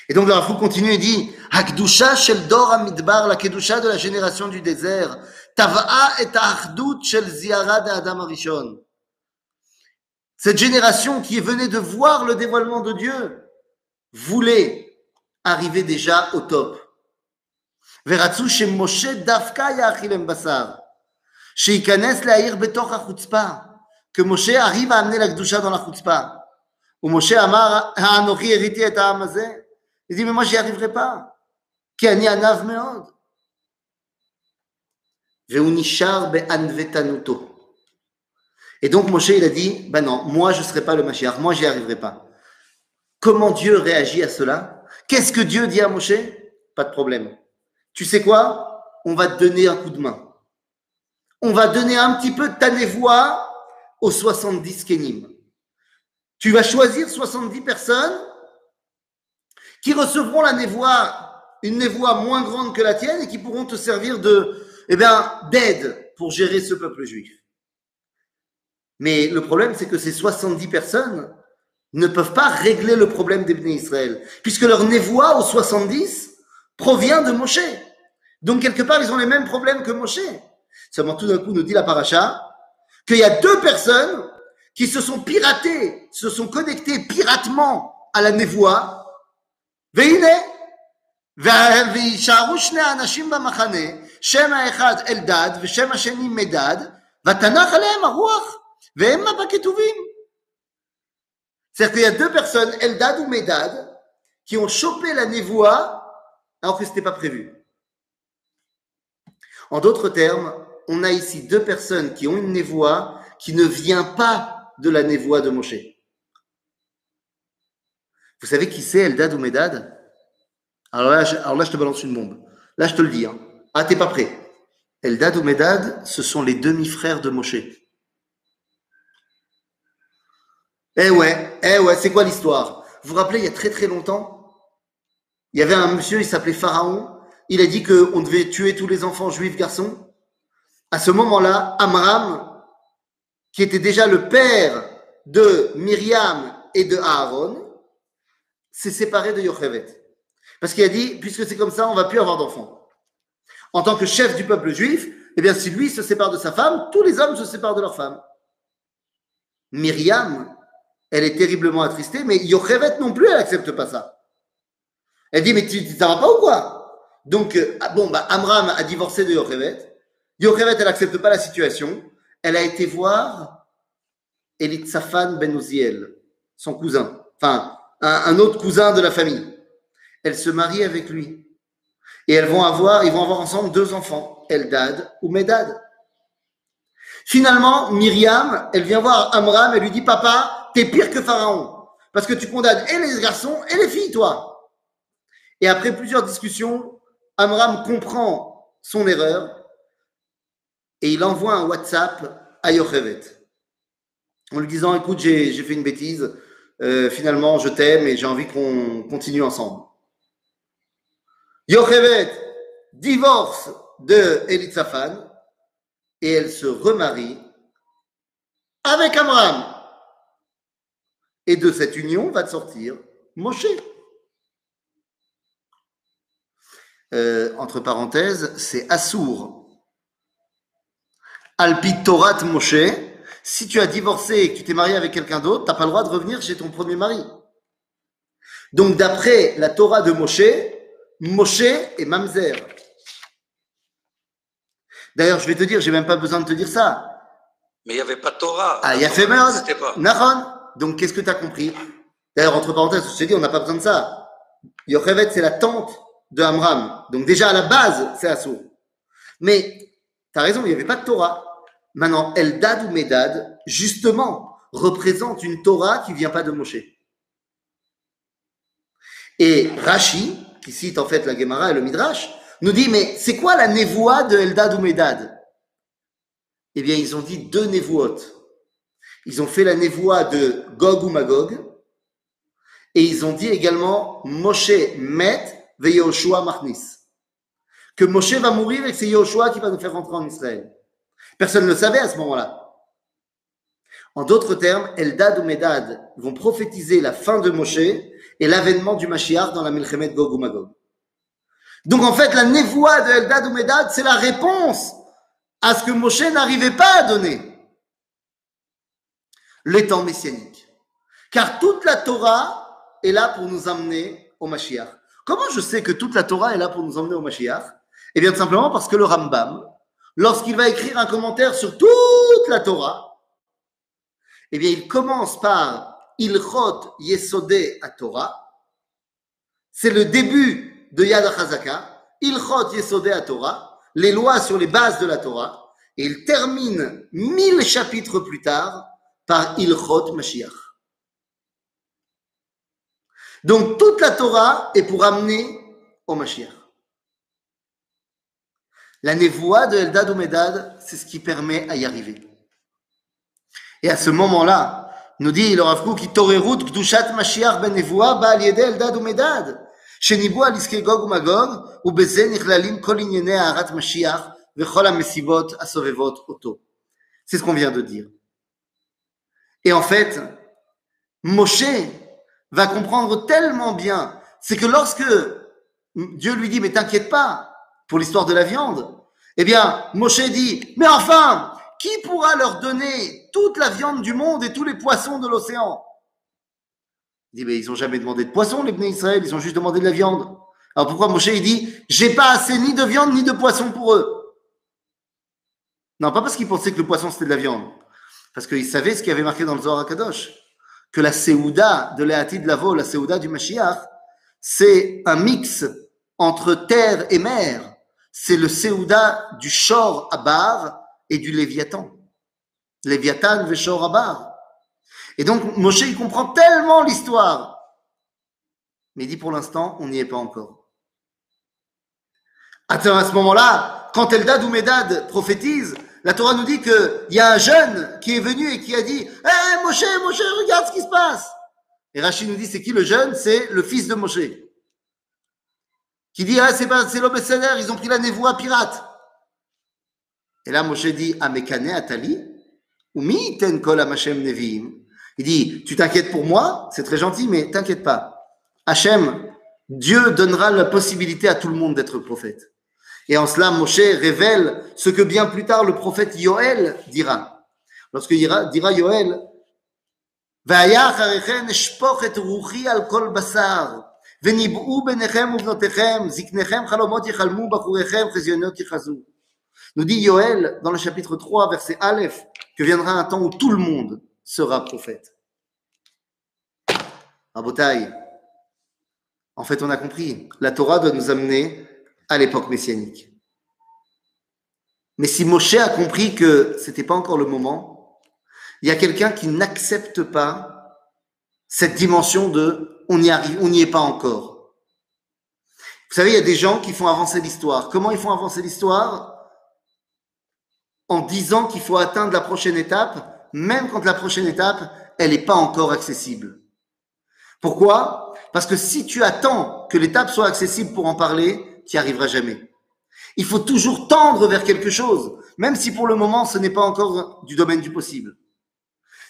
Et donc, le Rafou continue et dit, Hakdusha shel amidbar, la kedusha de la génération du désert, tava'a et achdut shel ziara de Adam Arishon. Cette génération qui venait de voir le dévoilement de Dieu voulait arrivé déjà au top. ורצו שמשה דווקא יאכיל הם בשר, שייכנס לעיר בתוך החוצפה, que Moshe arrive à amener la Gdusha dans la chutzpah. Où Moshe amar, האנוכי הריתי את העם הזה? Il dit, mais moi, j'y arriverai pas. כי אני ענב מאוד. והוא נשאר בענוותנותו. Et donc Moshe, il a dit, ben non, moi, je ne serai pas le Mashiach, moi, j'y arriverai pas. Comment Dieu réagit à cela Qu'est-ce que Dieu dit à Moshe? Pas de problème. Tu sais quoi? On va te donner un coup de main. On va donner un petit peu de ta névoie aux 70 Kenim. Tu vas choisir 70 personnes qui recevront la névoie, une névoie moins grande que la tienne et qui pourront te servir de, eh bien, d'aide pour gérer ce peuple juif. Mais le problème, c'est que ces 70 personnes, ne peuvent pas régler le problème des Bnei Israël, puisque leur névoie aux 70 provient de Moshe. Donc, quelque part, ils ont les mêmes problèmes que Moshe. Seulement, tout d'un coup, nous dit la paracha qu'il y a deux personnes qui se sont piratées, se sont connectées piratement à la névoie. והנה, ויישארו שני אנשים במחנה, שם האחד אלדד ושם השני מדד, ותנח עליהם הרוח, והמה בכתובים. C'est-à-dire qu'il y a deux personnes, Eldad ou Medad, qui ont chopé la névoie alors que ce n'était pas prévu. En d'autres termes, on a ici deux personnes qui ont une névoie qui ne vient pas de la névoie de Moshe. Vous savez qui c'est Eldad ou Medad? Alors là, je, alors là, te balance une bombe. Là, je te le dis. Hein. Ah, t'es pas prêt. Eldad ou Medad, ce sont les demi-frères de Moshe. Eh ouais, eh ouais, c'est quoi l'histoire? Vous vous rappelez, il y a très très longtemps, il y avait un monsieur, il s'appelait Pharaon. Il a dit qu'on devait tuer tous les enfants juifs garçons. À ce moment-là, Amram, qui était déjà le père de Myriam et de Aaron, s'est séparé de Yocheved. Parce qu'il a dit, puisque c'est comme ça, on va plus avoir d'enfants. En tant que chef du peuple juif, eh bien, si lui se sépare de sa femme, tous les hommes se séparent de leur femme. Myriam, elle est terriblement attristée, mais Yochevet non plus, elle n'accepte pas ça. Elle dit, mais tu, ça va pas ou quoi? Donc, euh, ah, bon, bah, Amram a divorcé de Yochevet. Yochevet, elle n'accepte pas la situation. Elle a été voir Elitzafan Ben Uziel, son cousin, enfin un, un autre cousin de la famille. Elle se marie avec lui. Et elles vont avoir, ils vont avoir ensemble deux enfants, Eldad ou Medad. Finalement, Myriam, elle vient voir Amram, elle lui dit, papa, t'es pire que Pharaon. Parce que tu condamnes et les garçons et les filles, toi. Et après plusieurs discussions, Amram comprend son erreur et il envoie un WhatsApp à Yochevet en lui disant écoute j'ai fait une bêtise Euh, finalement je t'aime et j'ai envie qu'on continue ensemble Yochevet divorce de Elitzaphan et elle se remarie avec Amram et de cette union va sortir Moshe Euh, entre parenthèses c'est Assour Alpi Torat Moshe si tu as divorcé et que tu t'es marié avec quelqu'un d'autre, tu n'as pas le droit de revenir chez ton premier mari. Donc, d'après la Torah de Moshe, Moshe est mamzer. D'ailleurs, je vais te dire, j'ai même pas besoin de te dire ça. Mais il n'y avait pas de Torah. Ah, il y a fait pas. Nahon. Donc, qu'est-ce que tu as compris? D'ailleurs, entre parenthèses, je t'ai dit, on n'a pas besoin de ça. Yochevet, c'est la tante de Amram. Donc, déjà, à la base, c'est Assour. Mais, tu as raison, il n'y avait pas de Torah. Maintenant, Eldad ou Medad, justement, représente une Torah qui vient pas de Moshe. Et Rashi, qui cite en fait la Gemara et le Midrash, nous dit, mais c'est quoi la névoie de Eldad ou Medad? Eh bien, ils ont dit deux névoites. Ils ont fait la névoie de Gog ou Magog, et ils ont dit également Moshe met ve Yoshua Machnis. Que Moshe va mourir et que c'est Yoshua qui va nous faire rentrer en Israël. Personne ne le savait à ce moment-là. En d'autres termes, Eldad ou Medad vont prophétiser la fin de Moshe et l'avènement du Mashiach dans la Milchemet Gog ou Magog. Donc en fait, la névoie de Eldad ou Medad, c'est la réponse à ce que Moshe n'arrivait pas à donner. Les temps messianiques. Car toute la Torah est là pour nous amener au Mashiach. Comment je sais que toute la Torah est là pour nous emmener au Mashiach? Eh bien, tout simplement parce que le Rambam, lorsqu'il va écrire un commentaire sur toute la Torah, eh bien, il commence par Ilchot Yesodé à Torah. C'est le début de Yad HaZaka. Ilchot Yesodé à Torah, les lois sur les bases de la Torah. Et il termine mille chapitres plus tard par Ilchot Mashiach. Donc, toute la Torah est pour amener au Mashiach. La névoie de Eldad ou Medad, c'est ce qui permet à y arriver. Et à ce moment-là, nous dit le Rav Kook, התעוררות קדושת משיח בנבואה באה על ידי אלדד ומדד, שניבאו על עסקי גוג ומגוג, ובזה נכללים כל ענייני הארת משיח וכל המסיבות הסובבות אותו. C'est ce qu'on vient de dire. Et en fait, Moshe va comprendre tellement bien, c'est que lorsque Dieu lui dit, mais t'inquiète pas, pour l'histoire de la viande, eh bien, Moshe dit, mais enfin, qui pourra leur donner toute la viande du monde et tous les poissons de l'océan? Il dit, mais ils n'ont jamais demandé de poisson, les Bnei Israël, ils ont juste demandé de la viande. Alors pourquoi Moshe, il dit, j'ai pas assez ni de viande ni de poisson pour eux? Non, pas parce qu'il pensait que le poisson c'était de la viande, parce qu'il savait ce qui avait marqué dans le Zohar HaKadosh, que la Séouda de l'Eatid Lavo, la Séouda du Mashiach, c'est un mix entre terre et mer. C'est le Séouda du Shor Abar et du Léviathan. Léviathan Veshor Abar. Et donc, Moshe, il comprend tellement l'histoire. Mais il dit pour l'instant, on n'y est pas encore. Attends, à ce moment-là, quand Eldad ou Medad prophétise, la Torah nous dit qu'il y a un jeune qui est venu et qui a dit Hé Moshe, Moshe, regarde ce qui se passe. Et Rachid nous dit c'est qui le jeune? C'est le fils de Moshe. Qui dit Ah, c'est l'homme Seder, ils ont pris la névoie pirate. Et là, Moshe dit Amekane Atali, ou mi ten kol Hashem neviim. Il dit Tu t'inquiètes pour moi, c'est très gentil, mais t'inquiète pas. Hachem, Dieu donnera la possibilité à tout le monde d'être prophète. Et en cela, Moshe révèle ce que bien plus tard le prophète Yoël dira. Lorsque dira, dira Yoël, והיה אחריכם אשפוך את רוחי על כל בשר, וניבאו בניכם ובנותיכם, זקניכם חלומות יחלמו, בחוריכם חזיונות יחזו. Nous dit Yoël dans le chapitre 3, verset Aleph, que viendra un temps où tout le monde sera prophète. Rabotaï, en fait, on a compris. La Torah doit nous amener à l'époque messianique. Mais si Moshe a compris que ce n'était pas encore le moment, il y a quelqu'un qui n'accepte pas cette dimension de on n'y arrive, on n'y est pas encore. Vous savez, il y a des gens qui font avancer l'histoire. Comment ils font avancer l'histoire? En disant qu'il faut atteindre la prochaine étape, même quand la prochaine étape, elle n'est pas encore accessible. Pourquoi? Parce que si tu attends que l'étape soit accessible pour en parler, tu n'y arriveras jamais. Il faut toujours tendre vers quelque chose, même si pour le moment ce n'est pas encore du domaine du possible.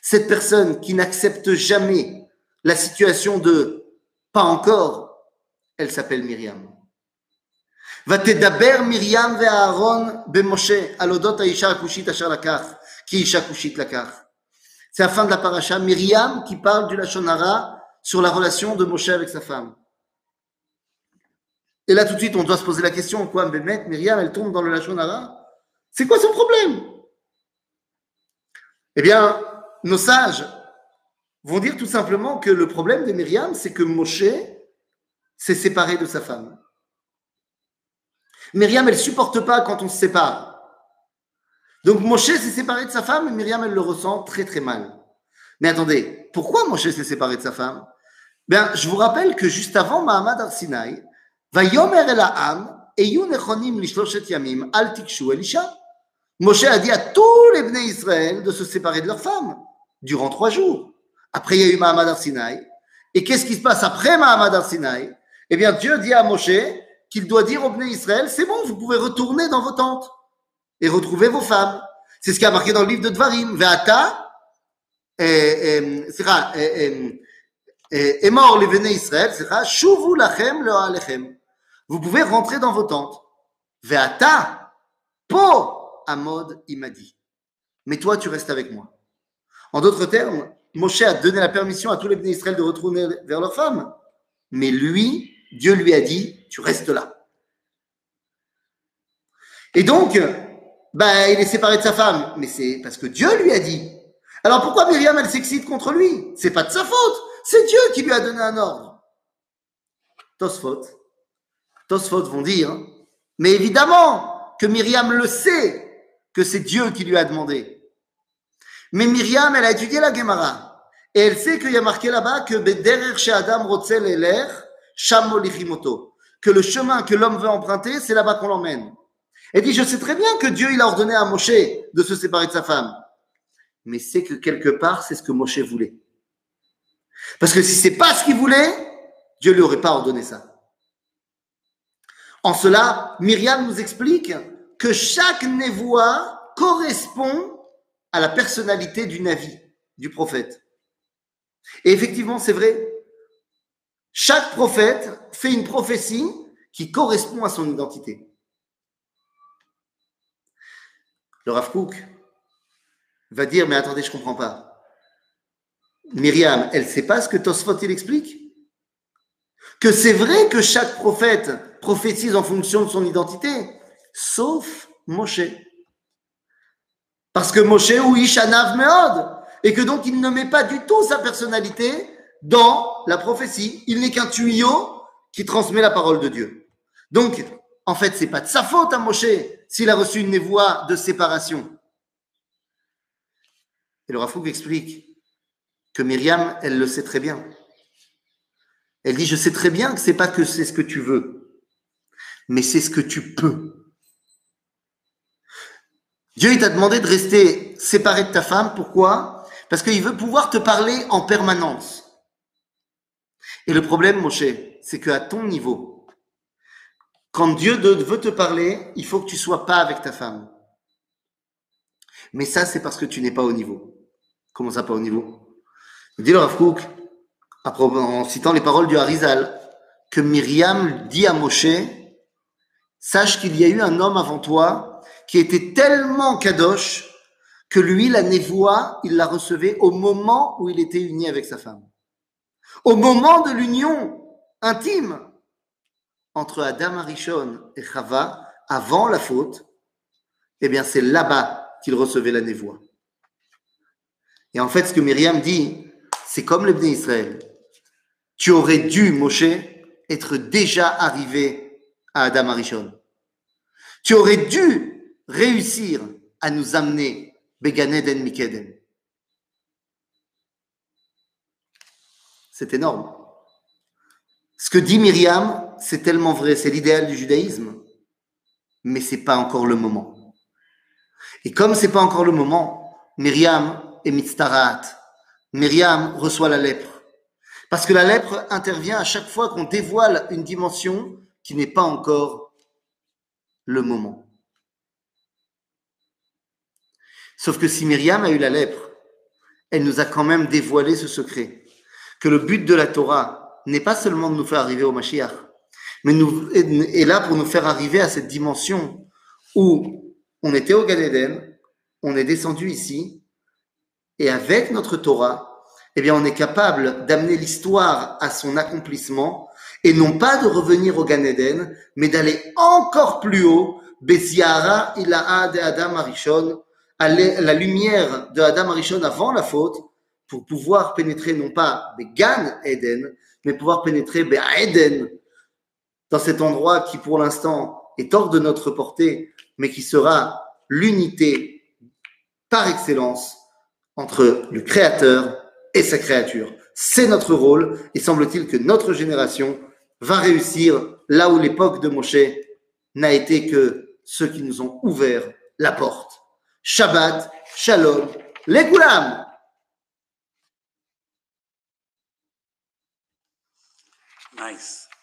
Cette personne qui n'accepte jamais la situation de pas encore, elle s'appelle Myriam. ותדבר מרים ואהרון במשה על אודות האישה הכושית אשר לקח, כי אישה כושית לקח. C'est la fin de la paracha. Myriam qui parle du Lachonara sur la relation de Moshe avec sa femme. Et là, tout de suite, on doit se poser la question, quoi, Bémet, Myriam, elle tombe dans le Lachonara C'est quoi son problème? Eh bien, nos sages vont dire tout simplement que le problème de Myriam, c'est que Moshe s'est séparé de sa femme. Myriam, elle supporte pas quand on se sépare. Donc Moshe s'est séparé de sa femme et Myriam, elle le ressent très très mal. Mais attendez, pourquoi Moshe s'est séparé de sa femme? Bien, je vous rappelle que juste avant Mahamad Arsinaï, Moshe a dit à tous les Bnei Israël de se séparer de leurs femmes durant trois jours. Après, il y a eu Mahamad Arsinaï. Et qu'est-ce qui se passe après Mahamad Arsinaï Eh bien, Dieu dit à Moshe qu'il doit dire aux Bnei Israël c'est bon, vous pouvez retourner dans vos tentes et retrouver vos femmes. C'est ce qui a marqué dans le livre de Dvarim. Ve'ata, et mort les Bnei Israël, shuvu lachem le alechem. Vous pouvez rentrer dans vos tentes. Ve'ata, po amod imadi. Mais toi, tu restes avec moi. En d'autres termes, Moshe a donné la permission à tous les Israël de retourner vers leurs femmes. Mais lui, Dieu lui a dit, tu restes là. Et donc, bah, il est séparé de sa femme. Mais c'est parce que Dieu lui a dit. Alors pourquoi Myriam, elle s'excite contre lui? C'est pas de sa faute. C'est Dieu qui lui a donné un ordre. Tosfot. Tosfot vont dire, mais évidemment que Myriam le sait que c'est Dieu qui lui a demandé. Mais Myriam, elle a étudié la Gemara. Et elle sait qu'il y a marqué là-bas que Bederer chez Adam Rotzel Eler, que le chemin que l'homme veut emprunter, c'est là-bas qu'on l'emmène. Elle dit, je sais très bien que Dieu, il a ordonné à Moshe de se séparer de sa femme. Mais c'est que quelque part, c'est ce que Moshe voulait. Parce que si c'est pas ce qu'il voulait, Dieu lui aurait pas ordonné ça. En cela, Myriam nous explique que chaque névoie correspond à la personnalité du Navi, du prophète. Et effectivement, c'est vrai. Chaque prophète fait une prophétie qui correspond à son identité. Le Rav Kook va dire, mais attendez, je ne comprends pas. Myriam, elle ne sait pas ce que Tosfot il explique? Que c'est vrai que chaque prophète prophétise en fonction de son identité, sauf Moshe. Parce que Moshe ou Ishanav Meod, et que donc il ne met pas du tout sa personnalité dans la prophétie. Il n'est qu'un tuyau qui transmet la parole de Dieu. Donc, en fait, c'est pas de sa faute à Moshe s'il a reçu une névoie de séparation. Et le Rafouk explique que Myriam, elle le sait très bien. Elle dit, je sais très bien que c'est pas que c'est ce que tu veux, mais c'est ce que tu peux. Dieu, il t'a demandé de rester séparé de ta femme. Pourquoi? Parce qu'il veut pouvoir te parler en permanence. Et le problème, Moshe, c'est qu'à ton niveau, quand Dieu veut te parler, il faut que tu sois pas avec ta femme. Mais ça, c'est parce que tu n'es pas au niveau. Comment ça, pas au niveau? Dit le Rav Kook, en citant les paroles du Harizal, que Myriam dit à Moshe, sache qu'il y a eu un homme avant toi qui était tellement kadosh que lui, la névoie, il la recevait au moment où il était uni avec sa femme. Au moment de l'union intime entre Adam Arishon et Chava, avant la faute, eh bien c'est là-bas qu'il recevait la névoie. Et en fait, ce que Myriam dit, c'est comme l'Ebné Israël. Tu aurais dû, Moshe, être déjà arrivé à Adam Arishon. Tu aurais dû réussir à nous amener Beganeden Mikeden. C'est énorme. Ce que dit Myriam, c'est tellement vrai, c'est l'idéal du judaïsme, mais c'est pas encore le moment. Et comme c'est pas encore le moment, Myriam est mitztarat. Myriam reçoit la lèpre. Parce que la lèpre intervient à chaque fois qu'on dévoile une dimension qui n'est pas encore le moment. Sauf que si Myriam a eu la lèpre, elle nous a quand même dévoilé ce secret. Que le but de la Torah n'est pas seulement de nous faire arriver au Mashiach, mais est là pour nous faire arriver à cette dimension où on était au Gan Eden, on est descendu ici, et avec notre Torah, eh bien, on est capable d'amener l'histoire à son accomplissement et non pas de revenir au Gan Eden, mais d'aller encore plus haut, Besiara ilaha de Adam Arishon, la lumière de Adam Arishon avant la faute, pour pouvoir pénétrer non pas Gan Eden, mais pouvoir pénétrer Eden, dans cet endroit qui pour l'instant est hors de notre portée, mais qui sera l'unité par excellence entre le Créateur et sa créature. C'est notre rôle et semble-t-il que notre génération va réussir là où l'époque de Moshe n'a été que ceux qui nous ont ouvert la porte. Shabbat, Shalom, les Goulam Nice.